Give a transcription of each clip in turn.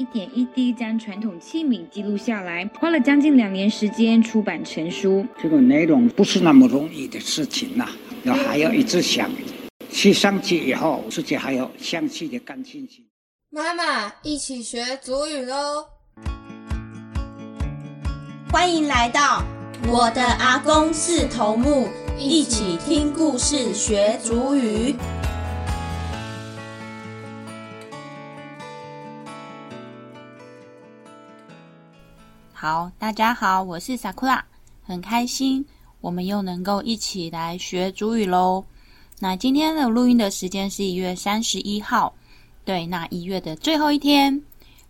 一点一滴将传统器皿记录下来，花了将近两年时间出版成书。这个内容不是那么容易的事情呐，要还要一直想，去上去以后，自己还要详细的感兴趣。妈妈，一起学祖语喽！欢迎来到我的阿公是头目，一起听故事学祖语。好，大家好，我是 Sakura，很开心我们又能够一起来学主语喽。那今天的录音的时间是一月三十一号，对，那一月的最后一天，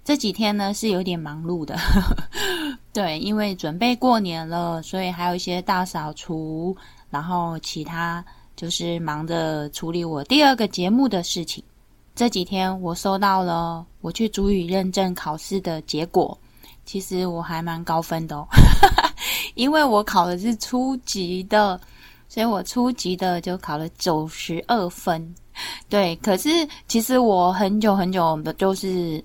这几天呢是有点忙碌的，对，因为准备过年了，所以还有一些大扫除，然后其他就是忙着处理我第二个节目的事情。这几天我收到了我去主语认证考试的结果。其实我还蛮高分的哦，因为我考的是初级的，所以我初级的就考了九十二分。对，可是其实我很久很久的，就是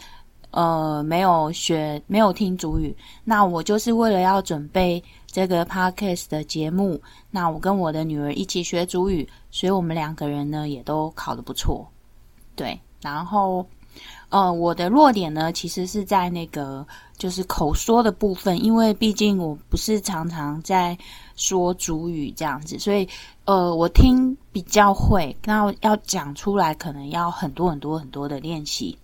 呃没有学，没有听主语。那我就是为了要准备这个 podcast 的节目，那我跟我的女儿一起学主语，所以我们两个人呢也都考得不错。对，然后。呃，我的弱点呢，其实是在那个就是口说的部分，因为毕竟我不是常常在说主语这样子，所以呃，我听比较会，那要讲出来可能要很多很多很多的练习。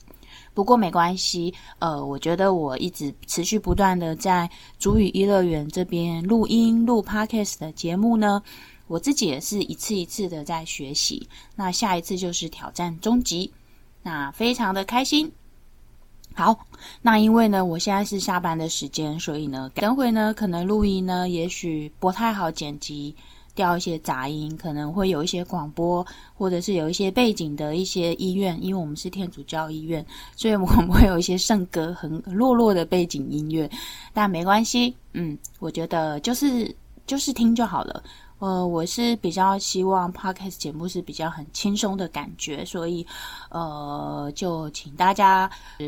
不过没关系，呃，我觉得我一直持续不断的在主语一乐园这边录音录 podcast 的节目呢，我自己也是一次一次的在学习。那下一次就是挑战终极。那非常的开心。好，那因为呢，我现在是下班的时间，所以呢，等会呢，可能录音呢，也许不太好剪辑，掉一些杂音，可能会有一些广播，或者是有一些背景的一些医院，因为我们是天主教医院，所以我们会有一些圣歌很落落的背景音乐，但没关系，嗯，我觉得就是就是听就好了。呃，我是比较希望 podcast 节目是比较很轻松的感觉，所以呃，就请大家呃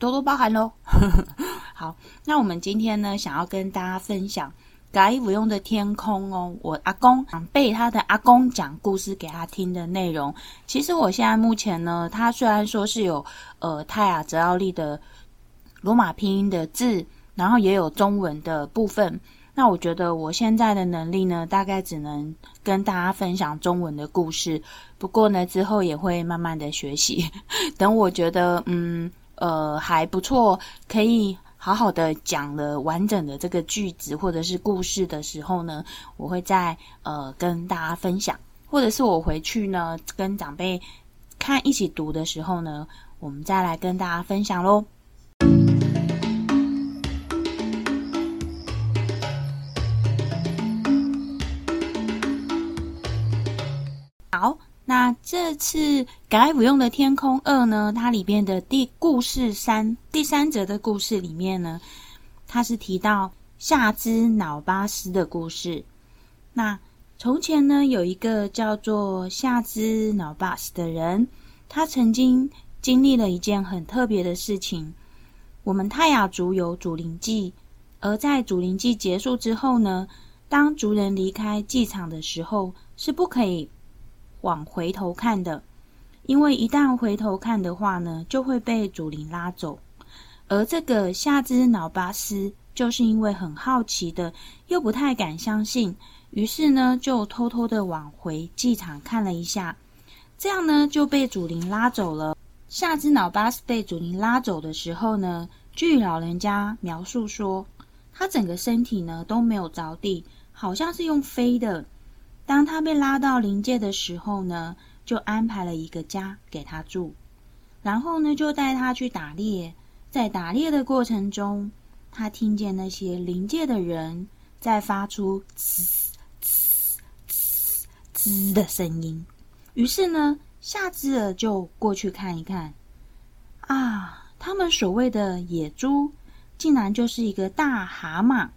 多多包涵喽。好，那我们今天呢，想要跟大家分享《改不用的天空》哦，我阿公背他的阿公讲故事给他听的内容。其实我现在目前呢，他虽然说是有呃泰雅泽奥利的罗马拼音的字，然后也有中文的部分。那我觉得我现在的能力呢，大概只能跟大家分享中文的故事。不过呢，之后也会慢慢的学习。等我觉得嗯呃还不错，可以好好的讲了完整的这个句子或者是故事的时候呢，我会再呃跟大家分享，或者是我回去呢跟长辈看一起读的时候呢，我们再来跟大家分享喽。好，那这次《改不用的天空二》呢？它里边的第故事三第三则的故事里面呢，它是提到夏兹脑巴斯的故事。那从前呢，有一个叫做夏兹脑巴斯的人，他曾经经历了一件很特别的事情。我们泰雅族有祖灵祭，而在祖灵祭结束之后呢，当族人离开祭场的时候，是不可以。往回头看的，因为一旦回头看的话呢，就会被祖灵拉走。而这个夏兹脑巴斯就是因为很好奇的，又不太敢相信，于是呢，就偷偷的往回祭场看了一下，这样呢，就被祖灵拉走了。夏兹脑巴斯被祖灵拉走的时候呢，据老人家描述说，他整个身体呢都没有着地，好像是用飞的。当他被拉到灵界的时候呢，就安排了一个家给他住，然后呢，就带他去打猎。在打猎的过程中，他听见那些灵界的人在发出“呲呲呲呲”的声音。于是呢，夏兹尔就过去看一看。啊，他们所谓的野猪，竟然就是一个大蛤蟆。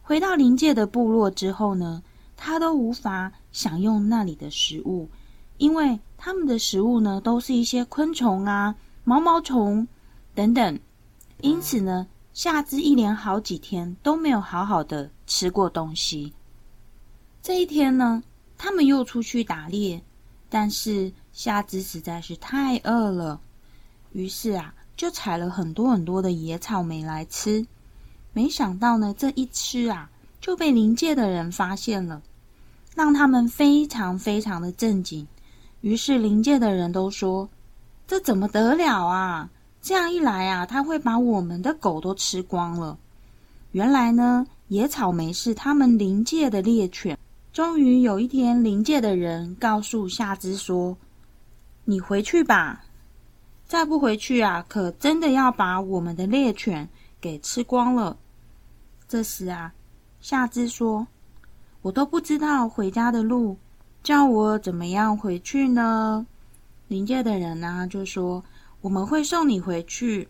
回到临界的部落之后呢？他都无法享用那里的食物，因为他们的食物呢，都是一些昆虫啊、毛毛虫等等。因此呢，夏之一连好几天都没有好好的吃过东西。这一天呢，他们又出去打猎，但是夏之实在是太饿了，于是啊，就采了很多很多的野草莓来吃。没想到呢，这一吃啊，就被灵界的人发现了，让他们非常非常的震惊。于是灵界的人都说：“这怎么得了啊？这样一来啊，他会把我们的狗都吃光了。”原来呢，野草莓是他们灵界的猎犬。终于有一天，灵界的人告诉夏之说：“你回去吧，再不回去啊，可真的要把我们的猎犬给吃光了。”这时啊，夏之说：“我都不知道回家的路，叫我怎么样回去呢？”临界的人呢就说：“我们会送你回去，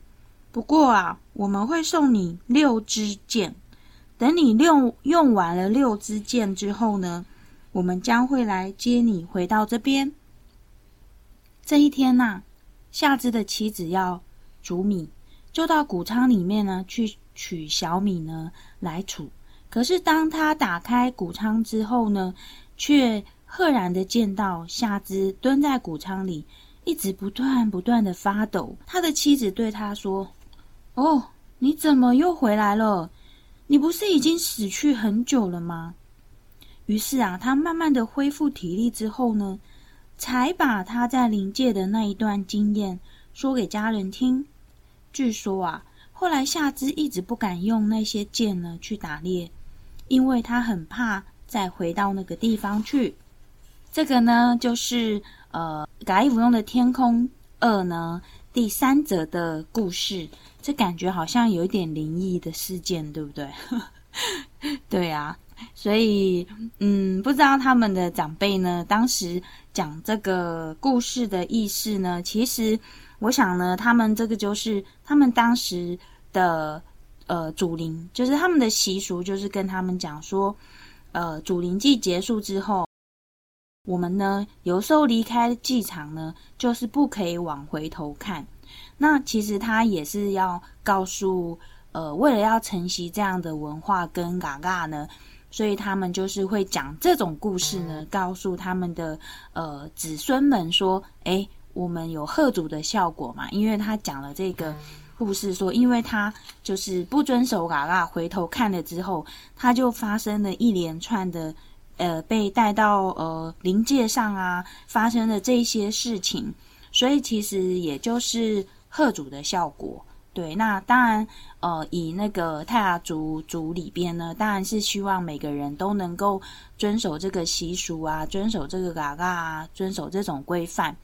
不过啊，我们会送你六支箭。等你用用完了六支箭之后呢，我们将会来接你回到这边。”这一天呐，夏之的妻子要煮米，就到谷仓里面呢去。取小米呢来煮，可是当他打开谷仓之后呢，却赫然的见到夏之蹲在谷仓里，一直不断不断的发抖。他的妻子对他说：“哦，你怎么又回来了？你不是已经死去很久了吗？”于是啊，他慢慢的恢复体力之后呢，才把他在临界的那一段经验说给家人听。据说啊。后来夏之一直不敢用那些剑呢去打猎，因为他很怕再回到那个地方去。这个呢，就是呃《嘎衣服用的天空二》呢第三则的故事。这感觉好像有一点灵异的事件，对不对？对啊，所以嗯，不知道他们的长辈呢，当时讲这个故事的意思呢，其实。我想呢，他们这个就是他们当时的呃祖灵，就是他们的习俗，就是跟他们讲说，呃，祖灵祭结束之后，我们呢有时候离开祭场呢，就是不可以往回头看。那其实他也是要告诉，呃，为了要承袭这样的文化跟嘎嘎呢，所以他们就是会讲这种故事呢，告诉他们的呃子孙们说，哎。我们有贺主的效果嘛？因为他讲了这个故事，说因为他就是不遵守嘎嘎，回头看了之后，他就发生了一连串的呃被带到呃灵界上啊，发生的这些事情，所以其实也就是贺主的效果。对，那当然，呃，以那个泰雅族族里边呢，当然是希望每个人都能够遵守这个习俗啊，遵守这个嘎嘎啊，遵守这种规范，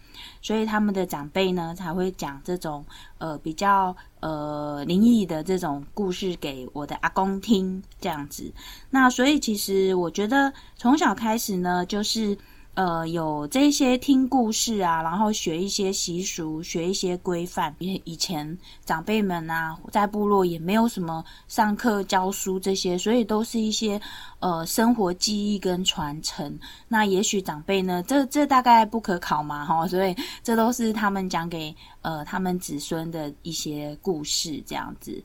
所以他们的长辈呢才会讲这种呃比较呃灵异的这种故事给我的阿公听，这样子。那所以其实我觉得从小开始呢，就是。呃，有这些听故事啊，然后学一些习俗，学一些规范。以前长辈们啊，在部落也没有什么上课教书这些，所以都是一些呃生活记忆跟传承。那也许长辈呢，这这大概不可考嘛，哈，所以这都是他们讲给呃他们子孙的一些故事，这样子。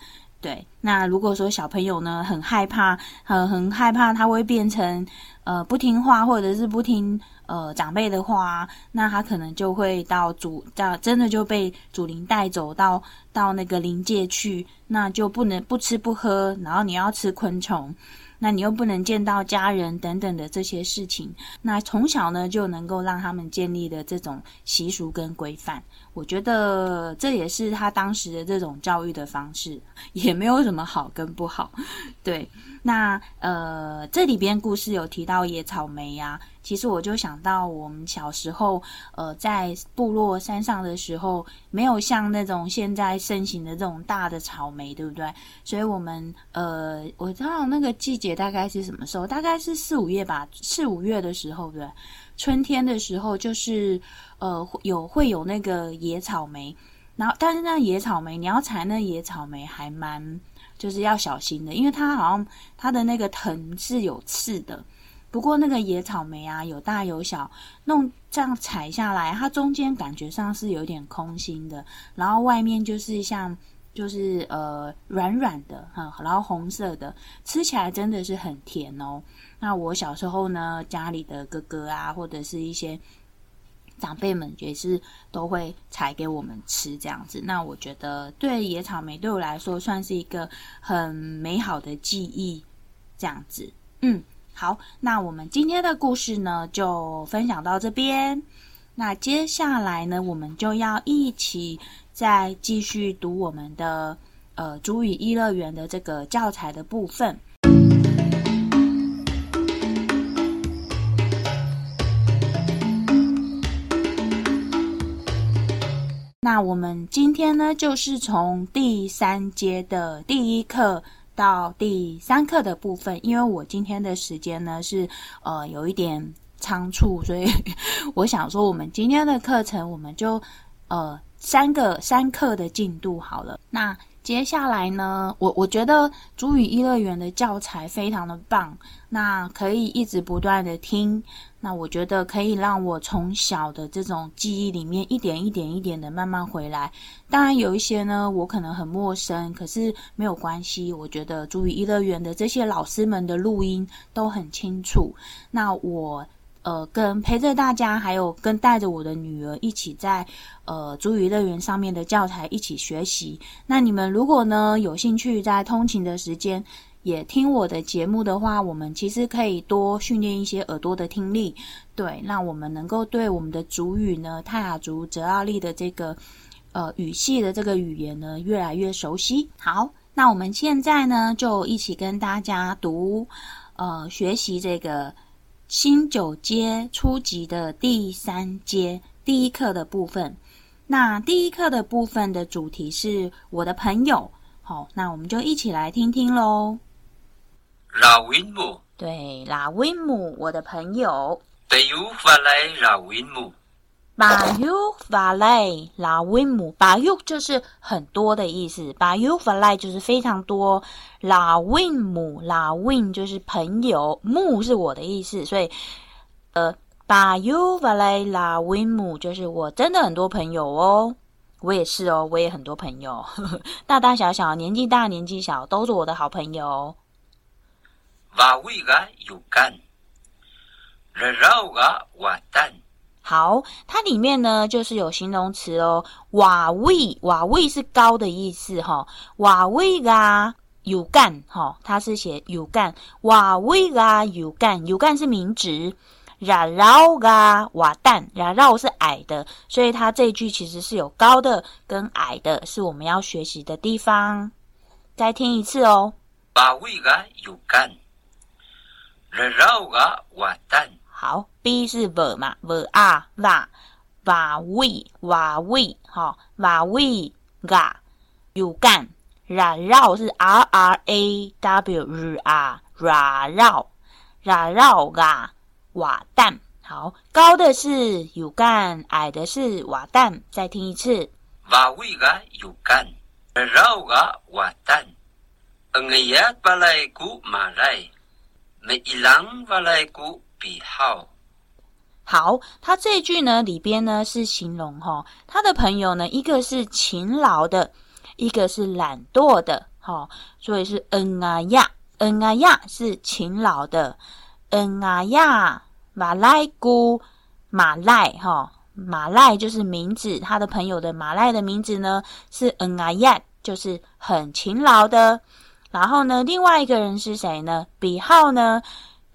对，那如果说小朋友呢，很害怕，很很害怕他会变成呃不听话，或者是不听。呃，长辈的话，那他可能就会到主，到真的就被祖灵带走到到那个灵界去，那就不能不吃不喝，然后你要吃昆虫，那你又不能见到家人等等的这些事情，那从小呢就能够让他们建立的这种习俗跟规范，我觉得这也是他当时的这种教育的方式，也没有什么好跟不好，对。那呃，这里边故事有提到野草莓呀，其实我就想到我们小时候，呃，在部落山上的时候，没有像那种现在盛行的这种大的草莓，对不对？所以我们呃，我知道那个季节大概是什么时候？大概是四五月吧，四五月的时候，对，春天的时候，就是呃，有会有那个野草莓，然后但是那野草莓，你要采那野草莓还蛮。就是要小心的，因为它好像它的那个藤是有刺的。不过那个野草莓啊，有大有小，弄这样采下来，它中间感觉上是有点空心的，然后外面就是像就是呃软软的哈，然后红色的，吃起来真的是很甜哦。那我小时候呢，家里的哥哥啊，或者是一些长辈们也是都会采给我们吃这样子。那我觉得对野草莓对我来说算是一个很美好的记忆，这样子。嗯，好，那我们今天的故事呢就分享到这边。那接下来呢，我们就要一起再继续读我们的呃《主语一乐园》的这个教材的部分。那我们今天呢，就是从第三节的第一课到第三课的部分。因为我今天的时间呢是呃有一点仓促，所以 我想说，我们今天的课程我们就呃三个三课的进度好了。那接下来呢，我我觉得主语一乐园的教材非常的棒，那可以一直不断的听，那我觉得可以让我从小的这种记忆里面一点一点一点的慢慢回来。当然有一些呢，我可能很陌生，可是没有关系，我觉得主语一乐园的这些老师们的录音都很清楚。那我。呃，跟陪着大家，还有跟带着我的女儿一起在呃主语乐园上面的教材一起学习。那你们如果呢有兴趣在通勤的时间也听我的节目的话，我们其实可以多训练一些耳朵的听力，对，那我们能够对我们的主语呢泰雅族泽奥利的这个呃语系的这个语言呢越来越熟悉。好，那我们现在呢就一起跟大家读呃学习这个。新九阶初级的第三阶第一课的部分，那第一课的部分的主题是我的朋友。好，那我们就一起来听听喽。拉维姆，对，拉维姆，我的朋友。对有法来拉维姆。巴尤法莱拉维姆，巴尤就是很多的意思，巴尤法莱就是非常多。拉维姆拉维就是朋友，姆是我的意思，所以呃，巴尤法莱拉维姆就是我真的很多朋友哦，我也是哦，我也很多朋友，大大小小，年纪大年纪小，都是我的好朋友。瓦维个有干，热绕个瓦蛋。好，它里面呢就是有形容词哦，瓦位，瓦位是高的意思哈，瓦位啊有干哈，它是写有干，瓦位啊有干，有干是名词，然绕啊瓦蛋，然绕是矮的，所以它这句其实是有高的跟矮的，是我们要学习的地方。再听一次哦，瓦位啊有干，然绕啊瓦蛋。好，B 是 v 嘛，v 啊哇哇喂哇喂，哈哇喂嘎有干，然绕是 R R A W 日啊然绕然绕嘎瓦蛋，好高的是有干，矮的是瓦蛋，再听一次，瓦喂嘎有干，然绕嘎瓦蛋，嗯呀巴来古马来，没一郎巴来古。比好，好，他这句呢里边呢是形容哈，他的朋友呢一个是勤劳的，一个是懒惰的，哈，所以是恩啊呀，恩啊呀是勤劳的，恩啊呀马赖姑马赖哈，马赖就是名字，他的朋友的马赖的名字呢是恩啊呀，就是很勤劳的。然后呢，另外一个人是谁呢？比浩呢？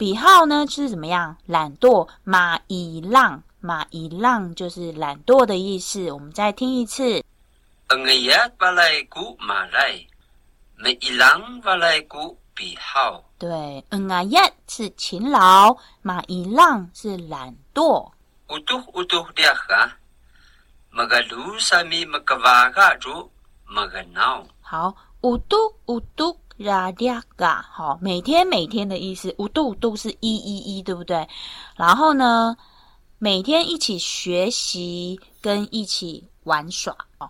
比号呢是怎么样？懒惰，马以浪，马以浪就是懒惰的意思。我们再听一次。嗯呀，巴来古马来，马以浪巴来古比号。对，嗯啊呀是勤劳，马以浪是懒惰。乌都乌都的哈，马个路上面马个瓦嘎住，马个闹。好，乌都乌都。拉迪嘎，好，每天每天的意思，五度五度是一一一，对不对？然后呢，每天一起学习跟一起玩耍哦。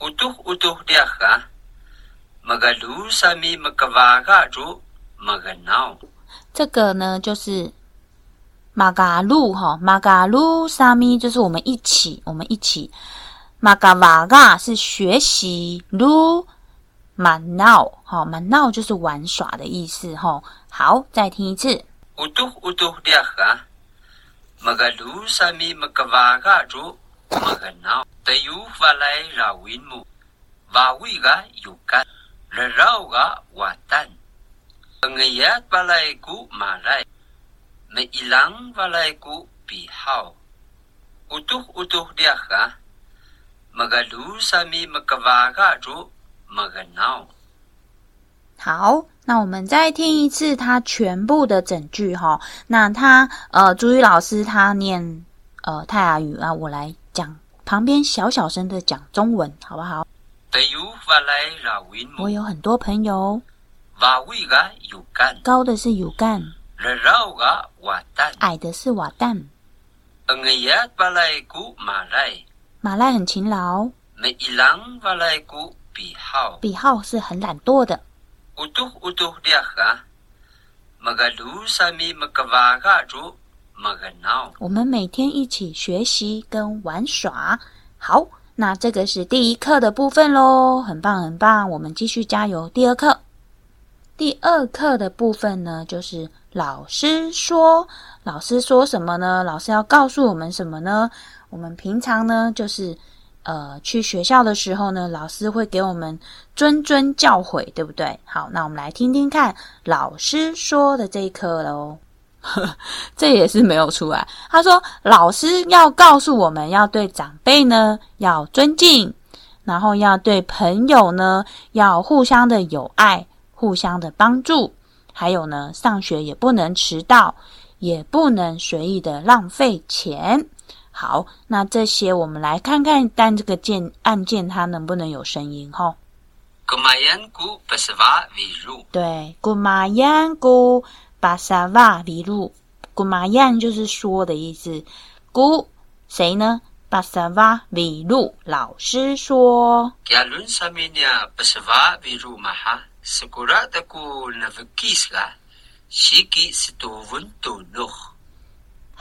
五度五度的哈，马个路上面马个瓦嘎住，马个闹。这个呢，就是马嘎路哈，马嘎路沙咪就是我们一起，我们一起。马嘎瓦嘎是学习，噜满闹，哈满闹就是玩耍的意思，哈。好，再听一次。乌都乌都俩哈，马嘎鲁萨米马嘎瓦嘎住马嘎闹，得有法来绕云木，瓦维嘎有干，来绕嘎瓦好，那我们再听一次他全部的整句哈。那他呃，朱宇老师他念呃泰雅语啊，我来讲，旁边小小声的讲中文，好不好？我有很多朋友，高的是有干，矮的是瓦蛋。马赖很勤劳，比号是很懒惰的。utuh utuh dia ha magalu sami magavaga ju maganao 我们每天一起学习跟玩耍。好，那这个是第一课的部分喽，很棒很棒，我们继续加油。第二课，第二课的部分呢，就是老师说，老师说什么呢？老师要告诉我们什么呢？我们平常呢，就是。呃，去学校的时候呢，老师会给我们谆谆教诲，对不对？好，那我们来听听看老师说的这一课喽。这也是没有出来。他说，老师要告诉我们要对长辈呢要尊敬，然后要对朋友呢要互相的友爱，互相的帮助，还有呢，上学也不能迟到，也不能随意的浪费钱。好，那这些我们来看看，但这个键按键它能不能有声音？哈。对，古马 yan 古巴萨瓦比鲁，古马 yan 就是说的意思。古谁呢？巴萨瓦比鲁老师说。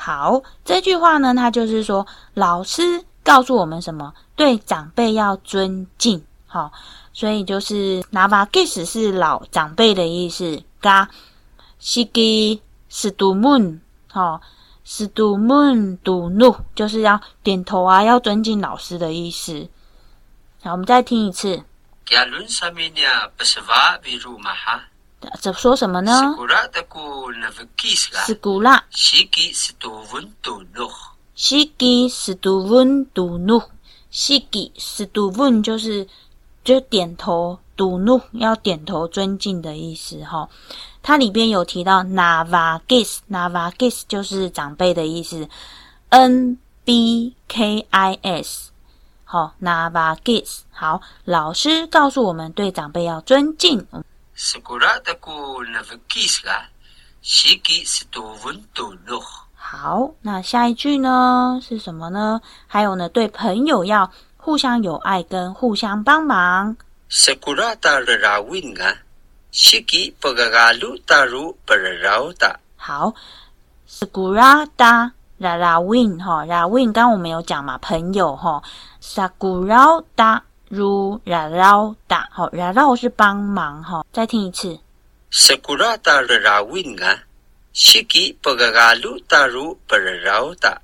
好，这句话呢，它就是说，老师告诉我们什么？对长辈要尊敬。好，所以就是拿把 kiss 是老长辈的意思。嘎，西给是杜门，好，是杜门杜怒，就是要点头啊，要尊敬老师的意思。好，我们再听一次。这说什么呢？斯古拉，西吉斯杜文杜努，西吉斯杜文杜努，西吉斯杜文就是就点头，杜努要点头尊敬的意思哈。它里边有提到 navagis，navagis 就是长辈的意思，n b k i s，好，navagis，好，老师告诉我们对长辈要尊敬。好，那下一句呢是什么呢？还有呢，对朋友要互相友爱跟互相帮忙。好，Sakurada Rawin 哈，Rawin 刚我们有讲嘛，朋友哈，Sakurada。如然绕打，好，然绕是帮忙哈。再听一次。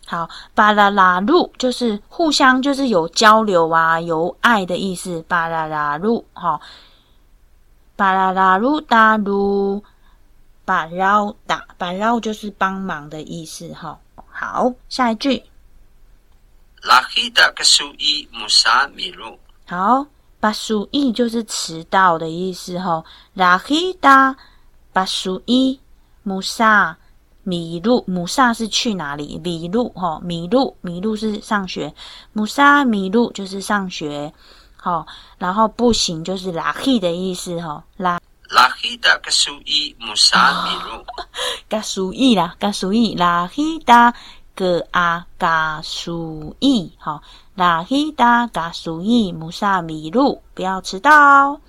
好，巴拉拉路就是互相，就是有交流啊，有爱的意思。巴拉拉路，哈，巴拉拉路打路，巴绕打，巴绕就是帮忙的意思哈。好，下一句。拉米路。好，巴苏伊就是迟到的意思哈。拉希达巴苏伊穆萨迷路，穆萨是去哪里？迷路哈，迷路迷路是上学。穆萨迷路就是上学。好，然后不行就是拉希的意思吼。拉拉希达格苏伊穆萨米路，格苏伊啦，格苏伊拉希达格阿嘎苏伊好。拉希达嘎苏伊穆萨米路，不要迟到。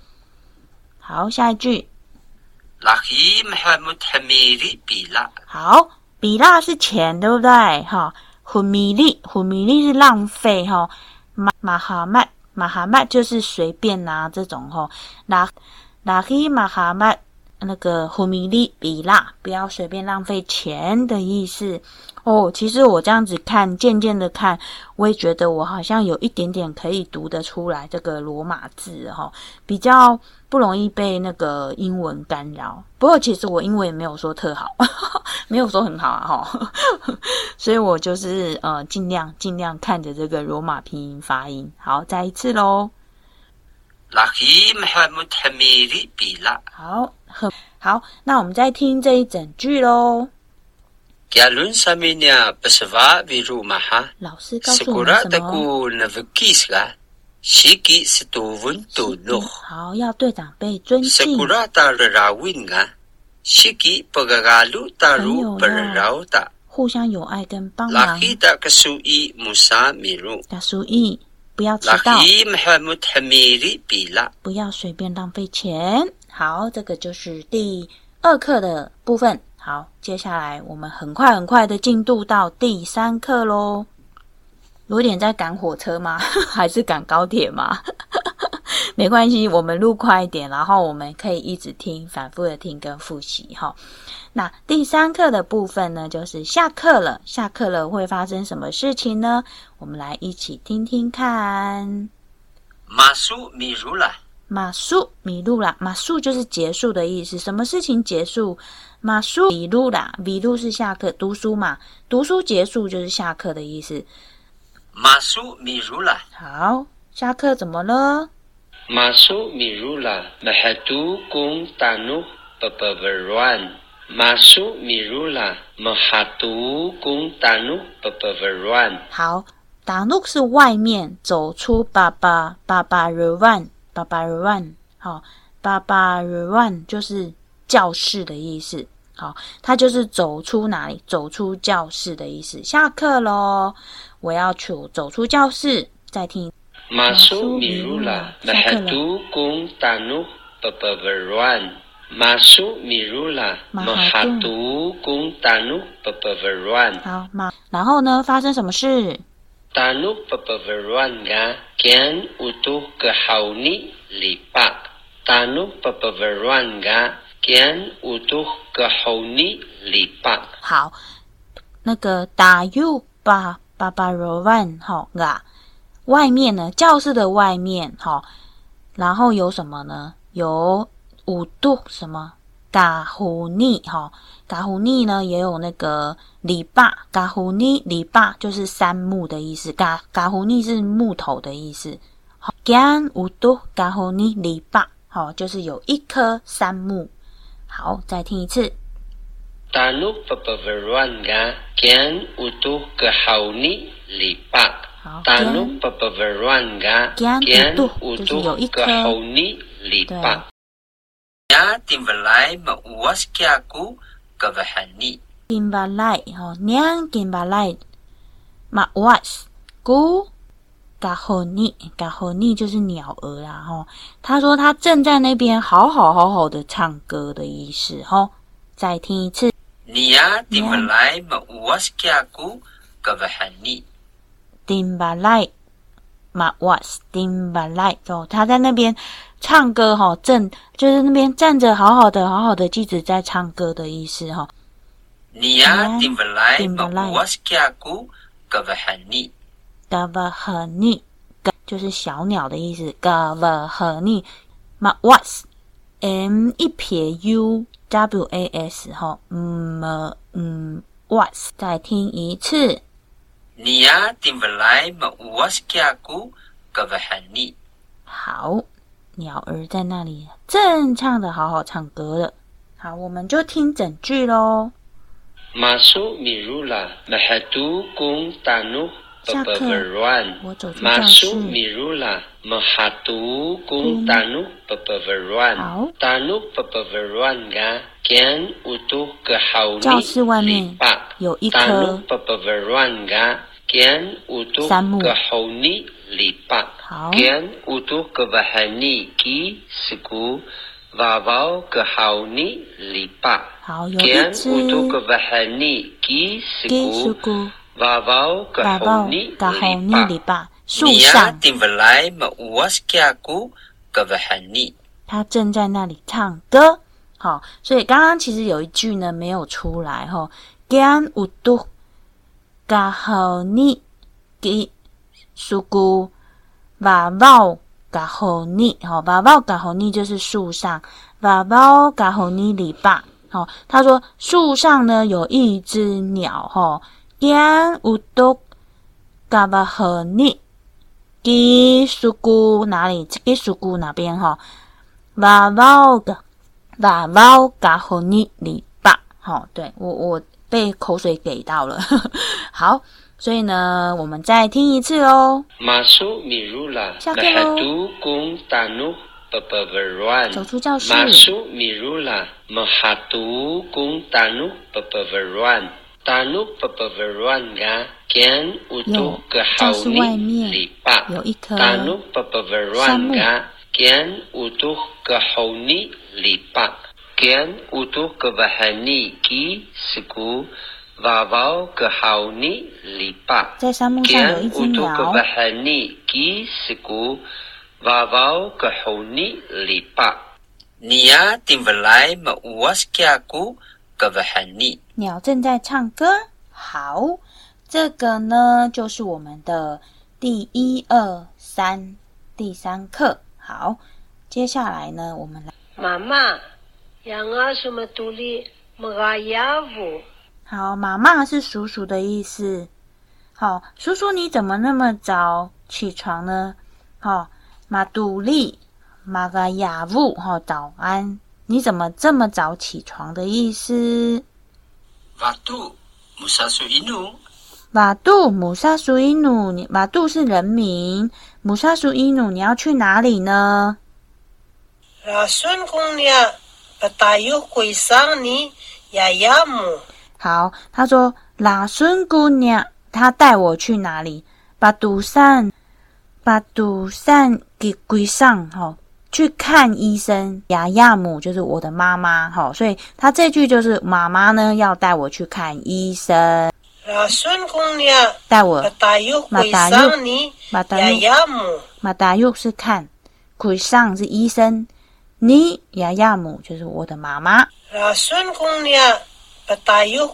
好，下一句。拉希穆罕穆特米利比拉。好，比拉是钱，对不对？哈，胡米利，胡米利是浪费。哈，马马哈麦马哈麦就是随便拿这种哈，拉拉希马哈麦那个胡米利比拉，不要随便浪费钱的意思哦。其实我这样子看，渐渐的看，我也觉得我好像有一点点可以读得出来这个罗马字哈，比较。不容易被那个英文干扰，不过其实我英文也没有说特好，没有说很好啊哈，所以我就是呃尽量尽量看着这个罗马拼音发音。好，再一次喽。好，好，那我们再听这一整句喽。老师告诉我们什么？好，要对长辈尊敬。互相友爱跟帮忙。不要迟到。拉米。不要随便浪费钱。好，这个就是第二课的部分。好，接下来我们很快很快的进度到第三课喽。有点在赶火车吗？还是赶高铁吗？没关系，我们录快一点，然后我们可以一直听，反复的听跟复习哈。那第三课的部分呢，就是下课了，下课了会发生什么事情呢？我们来一起听听看。马苏米如了，马术迷路了，马术就是结束的意思。什么事情结束？马术迷路了，迷路是下课读书嘛？读书结束就是下课的意思。马术迷路了。好，下课怎么了？马术迷路了。马哈杜公达努巴巴巴软。马术迷路了。马哈杜公达努巴巴巴软。好，达努是外面走出巴巴巴巴软巴巴软。好，巴巴软就是教室的意思。好，他就是走出哪里？走出教室的意思。下课喽。我要去走出教室，再听。马术迷路了，马哈杜公达努巴巴巴软。马术迷路了，马哈杜公达努巴巴巴软。好，马，然后呢？发生什么事？达努巴巴巴软噶，can 乌杜个好尼里巴。达努巴巴巴软噶，can 乌杜个好尼里巴。好，那个打 you 吧。巴巴罗万哈啊，外面呢？教室的外面哈，然后有什么呢？有五度什么？嘎胡尼哈，嘎胡尼呢？也有那个篱笆，嘎胡尼篱笆就是杉木的意思。嘎嘎胡尼是木头的意思。好，干五度嘎胡尼篱笆，好，就是有一棵杉木。好，再听一次。Tanu papaveranga kian utuh ke hauni lipak. Tanu papaveranga kian utuh ke hauni lipak. Ya timbalai mauas kiaku kevahani. Timbalai, oh, niang timbalai mauas ku 嘎吼尼，嘎吼尼就是鸟儿啦，吼。他说他正在那边好好好好的唱歌的意思，吼。再听一次。Nia timbalai mauas kiaku kavahani. Timbalai mauas timbalai 哦，他在那边唱歌哈，正就是那边站着好好的，好好的，记者在唱歌的意思哈。你呀，顶不来，顶不来。What's 加古？嘎巴很腻。嘎巴很腻，嘎就是小鸟的意思。嘎巴很腻。My what's m 一撇 u w a s 哈？嗯嗯，what's 再听一次。你呀，顶不来，my what's 加古，嘎巴很腻。好。鸟儿在那里正唱的好好唱歌了。好，我们就听整句喽。马苏米鲁拉，马哈杜贡达努。下课，我走出教室。好，教室外面有一棵杉木。好。好，有一只鸡。鸡是咕。爸爸，嘎吼尼里巴，树 Nia 上，timbalai ma uas kiaku kavahani. 他正在那里唱歌。好，所以刚刚其实有一句呢没有出来哈。gan udu gahoni gi sugu va vau gahoni，好，va vau gahoni 就是树上，va va va 里吧。好，他说树上呢有一只鸟哈，gan udu gahoni gi sugu 哪里？gi sugu 哪边哈？瓦瓦嘎瓦瓦嘎吼尼里巴，好，对我我被口水给到了，好，所以呢，我们再听一次哦。马苏米鲁拉，下课喽。走出教室。马苏米鲁拉，马哈杜贡坦努巴巴维尔万。坦努巴巴维尔万噶，建乌图噶哈尼里帕。坦努巴巴维尔万噶，建乌图噶哈尼里帕。建乌图噶巴哈尼基斯库。娃娃个好尼篱笆，在沙漠上有一只鸟。娃娃个好尼篱笆，你呀听不来吗？我是讲古个不喊你。鸟正在唱歌，好，这个呢就是我们的第一二三第三课。好，接下来呢，我们来妈妈，养啊什么独立，么啊养父。好，妈妈是叔叔的意思。好，叔叔你怎么那么早起床呢？好，马杜利马嘎雅布，好，早安。你怎么这么早起床的意思？Waktu musasu inu 马杜姆沙苏伊努，你马杜是人名，姆沙苏伊努，你要去哪里呢？Rasun kung niya patayo kuisang ni yayamu. 好，他说拉孙姑娘，她带我去哪里？把杜善，把杜善给归上，哈、去看医生。雅亚姆就是我的妈妈，哈、所以他这句就是妈妈呢要带我去看医生，Rasun kung niya 带我 patayo Matayo. kuisang ni 马达又 yayamu. 马达又是看，归上是医生，你雅亚姆就是我的妈妈。Rasun kung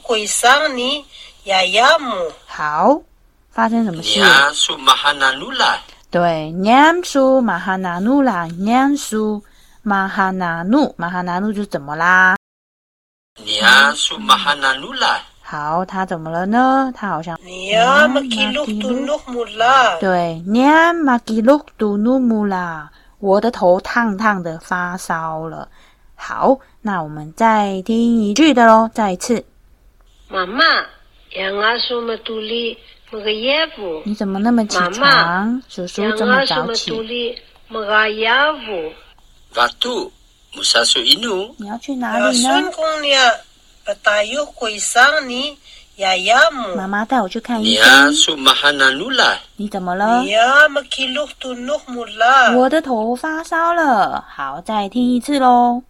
kuisang ni yayamu. 好，发生什么事？nia su mahananula 对，念书马哈纳努啦，念书马哈纳努，马哈纳努就怎么啦？nia su mahananula 好，他怎么了呢？他好像 Niya Mm, makiluk makiluk. tunok mula. 对，念马吉鲁杜努姆啦，我的头烫烫的，发烧了。好，那我们再听一句的喽，再一次。妈妈，养阿叔么独立么个衣服？你怎么那么起床？叔叔这么早起？妈妈养阿么独立么个衣服？阿叔，么怒你要去哪里呢？孙公爷，把大药会上你。爷爷母，妈妈带我去看医生。你怎么了？我的头发烧了。好，再听一次喽。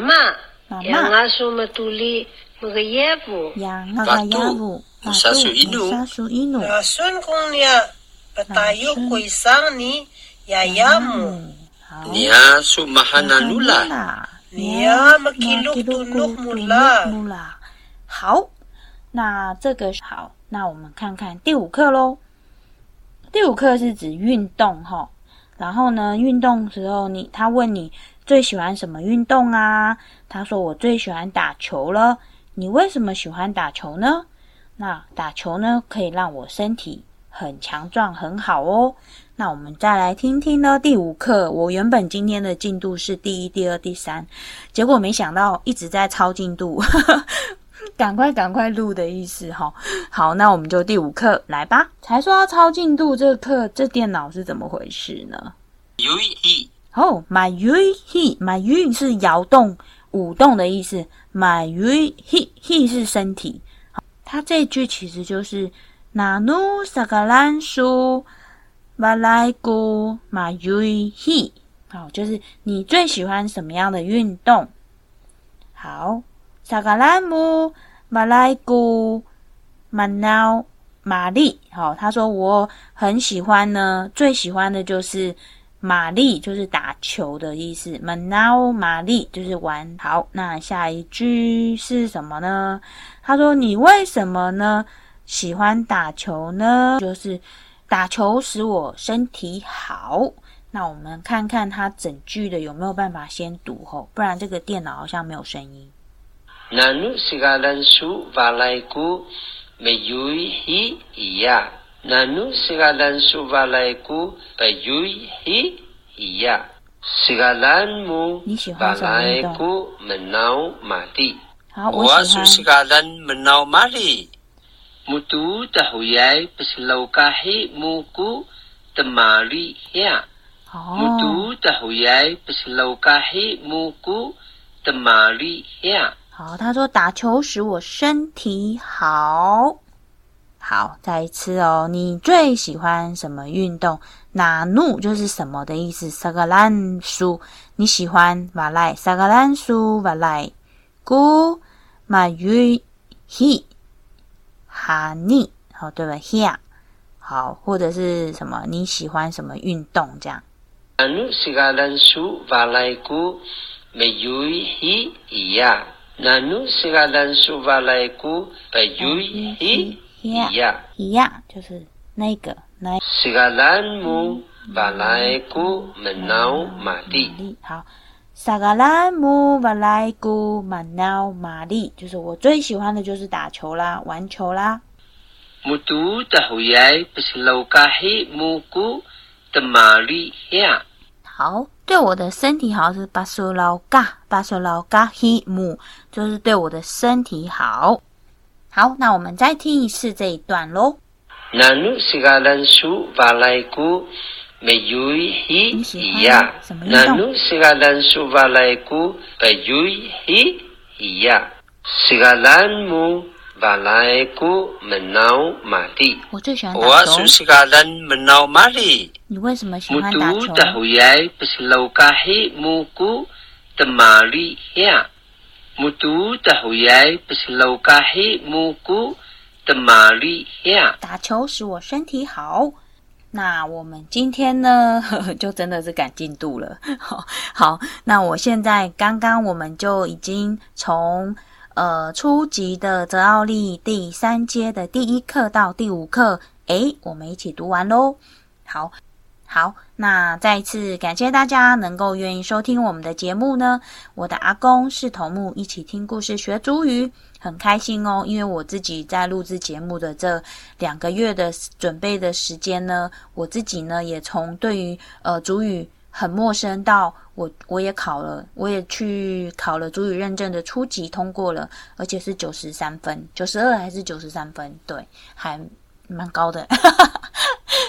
妈，么那个，叔奴，叔奴，孙公，把爷爷母，马哈那努拉，基鲁，努拉，好，那这个好，那我们看看第五课喽。第五课是指运动哈，然后呢，运动时候你他问你。最喜欢什么运动啊？他说我最喜欢打球了。你为什么喜欢打球呢？那打球呢，可以让我身体很强壮，很好哦。那我们再来听听呢，第五课。我原本今天的进度是第一、第二、第三，结果没想到一直在超进度，赶快赶快录的意思哈。好，那我们就第五课来吧。才说要超进度，这课这电脑是怎么回事呢？哦，马鱼 he 马鱼是摇动、舞动的意思，马鱼 he he 是身体。好，它这句其实就是那努萨格兰苏马来古马鱼 he。好，就是你最喜欢什么样的运动？好，萨格兰姆马来古马闹玛丽，好，他说我很喜欢呢，最喜欢的就是玛丽，就是打球的意思。Manau 玛丽就是玩。好，那下一句是什么呢？他说你为什么呢喜欢打球呢？就是打球使我身体好。那我们看看他整句的有没有办法先读吼，不然这个电脑好像没有声音。Nanu sigalan su valaiku meyui hi iya. Sigalanmu 你喜欢什么运动？valaiku menau mati. 好，我 Wa 喜 su 欢。sigalan menau mali. Mutu tahuyai peslaukahi muku temali ya. 哦，Mutu tahuyai peslaukahi muku temali ya. 好，他说打球使我身体好。好，再一次哦。你最喜欢什么运动？那怒就是什么的意思？萨格兰苏，你喜欢瓦莱萨格兰苏瓦莱古马玉希哈尼？好，对吧？嘿！好，或者是什么？你喜欢什么运动？这样。萨格兰苏瓦古马希呀？萨格兰苏瓦古马希。一样一样。就是那个那个。萨嘎拉姆瓦莱古曼瑙玛丽好。萨嘎拉姆瓦莱古曼瑙玛丽就是我最喜欢的就是打球啦玩球啦。木嘟的后爷不是老嘎黑木姑的玛丽亚好对我的身体好是巴索老嘎巴索老嘎黑木就是对我的身体好。好，那我们再听一次这一段喽。Nanu segalan su valaiku meyui hi Ini siapa? iya. Sama ini Nanu sigalan su valaiku meyui hi iya. Sigalanmu valaiku menau mati. 我最喜欢打 Wa 球 su，sigalan menau mali. 你为什么喜欢打 Mutu 球？tahuyai peslaukahi muku temali ya. Mutu tahuyai peslaukahi muku temali ya. 打球使我身体好。那我们今天呢，就真的是赶进度了。好，好，那我现在刚刚我们就已经从呃初级的泽奥利第三阶的第一课到第五课，诶，我们一起读完喽。好。好，那再一次感谢大家能够愿意收听我们的节目呢。我的阿公是头目，一起听故事学主语，很开心哦。因为我自己在录制节目的这两个月的准备的时间呢，我自己呢也从对于呃主语很陌生到我我也考了，我也去考了主语认证的初级通过了，而且是九十三分，九十二还是九十三分？对，还蛮高的。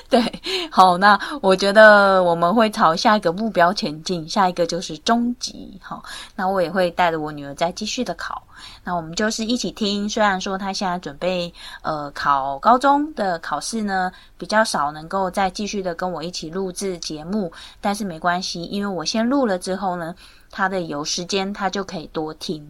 对，好，那我觉得我们会朝下一个目标前进，下一个就是中级，好，那我也会带着我女儿再继续的考，那我们就是一起听。虽然说她现在准备呃考高中的考试呢，比较少能够再继续的跟我一起录制节目，但是没关系，因为我先录了之后呢，她的有时间她就可以多听。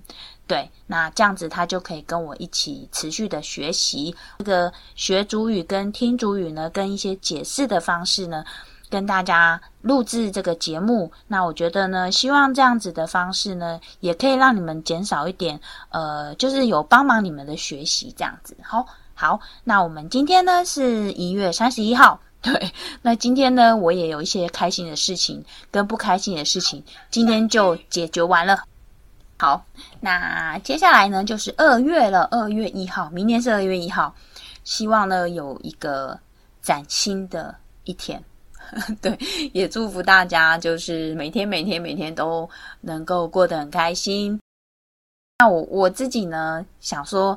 对，那这样子他就可以跟我一起持续的学习这个学主语跟听主语呢，跟一些解释的方式呢，跟大家录制这个节目。那我觉得呢，希望这样子的方式呢，也可以让你们减少一点，呃，就是有帮忙你们的学习这样子。好，好，那我们今天呢是一月三十一号。对，那今天呢，我也有一些开心的事情跟不开心的事情，今天就解决完了。好，那接下来呢就是二月了，二月一号，明天是二月一号，希望呢有一个崭新的一天。对，也祝福大家，就是每天每天每天都能够过得很开心。那我我自己呢，想说，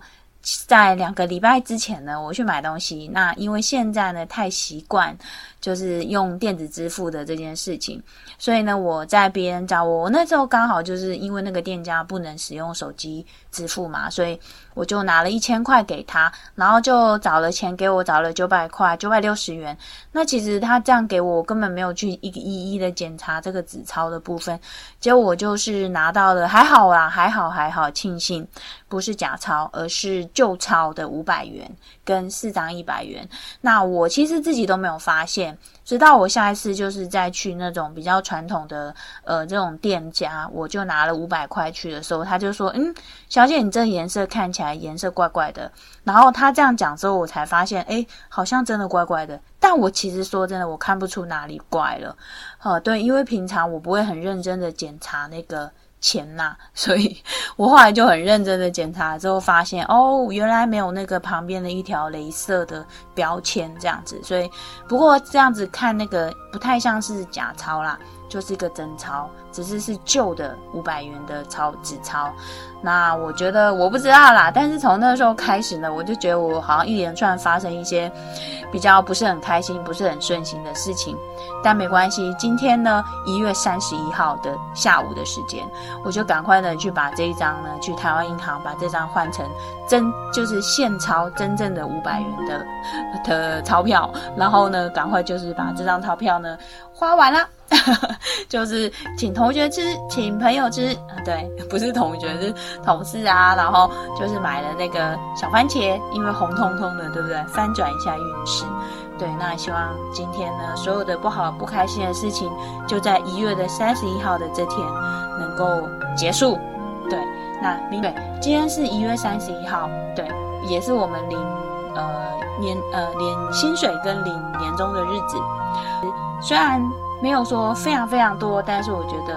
在两个礼拜之前呢，我去买东西。那因为现在呢太习惯就是用电子支付的这件事情，所以呢我在别人找我，我那时候刚好就是因为那个店家不能使用手机支付嘛，所以我就拿了一千块给他，然后就找了钱给我，找了九百块，九百六十元。那其实他这样给我，我根本没有去一一一的检查这个纸钞的部分，结果我就是拿到了，还好啦，还好还好，庆幸不是假钞，而是旧钞的五百元跟四张一百元。那我其实自己都没有发现，直到我下一次就是再去那种比较传统的呃这种店家，我就拿了五百块去的时候，他就说：“嗯，小姐，你这颜色看起来颜色怪怪的。”然后他这样讲之后，我才发现，哎，好像真的怪怪的。但我其实说真的，我看不出哪里怪了。呃，对，因为平常我不会很认真的检查那个。钱呐，所以我后来就很认真的检查之后，发现哦，原来没有那个旁边的一条镭射的标签这样子，所以不过这样子看那个不太像是假钞啦。就是一个真钞，只是是旧的五百元的钞纸钞。那我觉得我不知道啦，但是从那时候开始呢，我就觉得我好像一连串发生一些比较不是很开心、不是很顺心的事情。但没关系，今天呢，一月三十一号的下午的时间，我就赶快的去把这一张呢，去台湾银行把这张换成真，就是现钞，真正的五百元的的钞票。然后呢，赶快就是把这张钞票呢花完了。就是请同学吃，请朋友吃，对，不是同学是同事啊。然后就是买了那个小番茄，因为红彤彤的，对不对？翻转一下运势。对，那希望今天呢，所有的不好不开心的事情，就在一月的三十一号的这天能够结束。对，那明对，今天是一月三十一号，对，也是我们领呃年呃领薪水跟领年终的日子，虽然。没有说非常非常多，但是我觉得，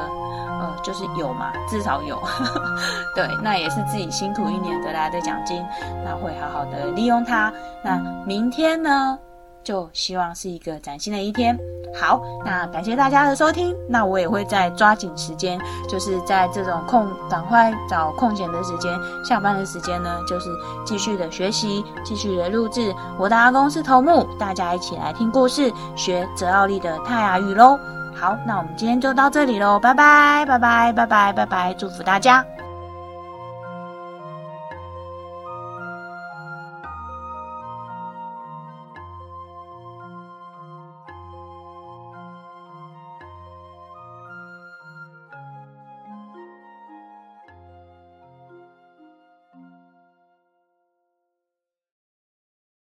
就是有嘛，至少有。对，那也是自己辛苦一年得来的奖金，那会好好的利用它。那明天呢？就希望是一个崭新的一天。好，那感谢大家的收听。那我也会在抓紧时间，就是在这种空，赶快找空闲的时间，下班的时间呢，就是继续的学习，继续的录制。我的阿公是头目，大家一起来听故事，学泽奥利的泰雅语喽。好，那我们今天就到这里喽，拜拜，拜拜，拜拜，拜拜，祝福大家。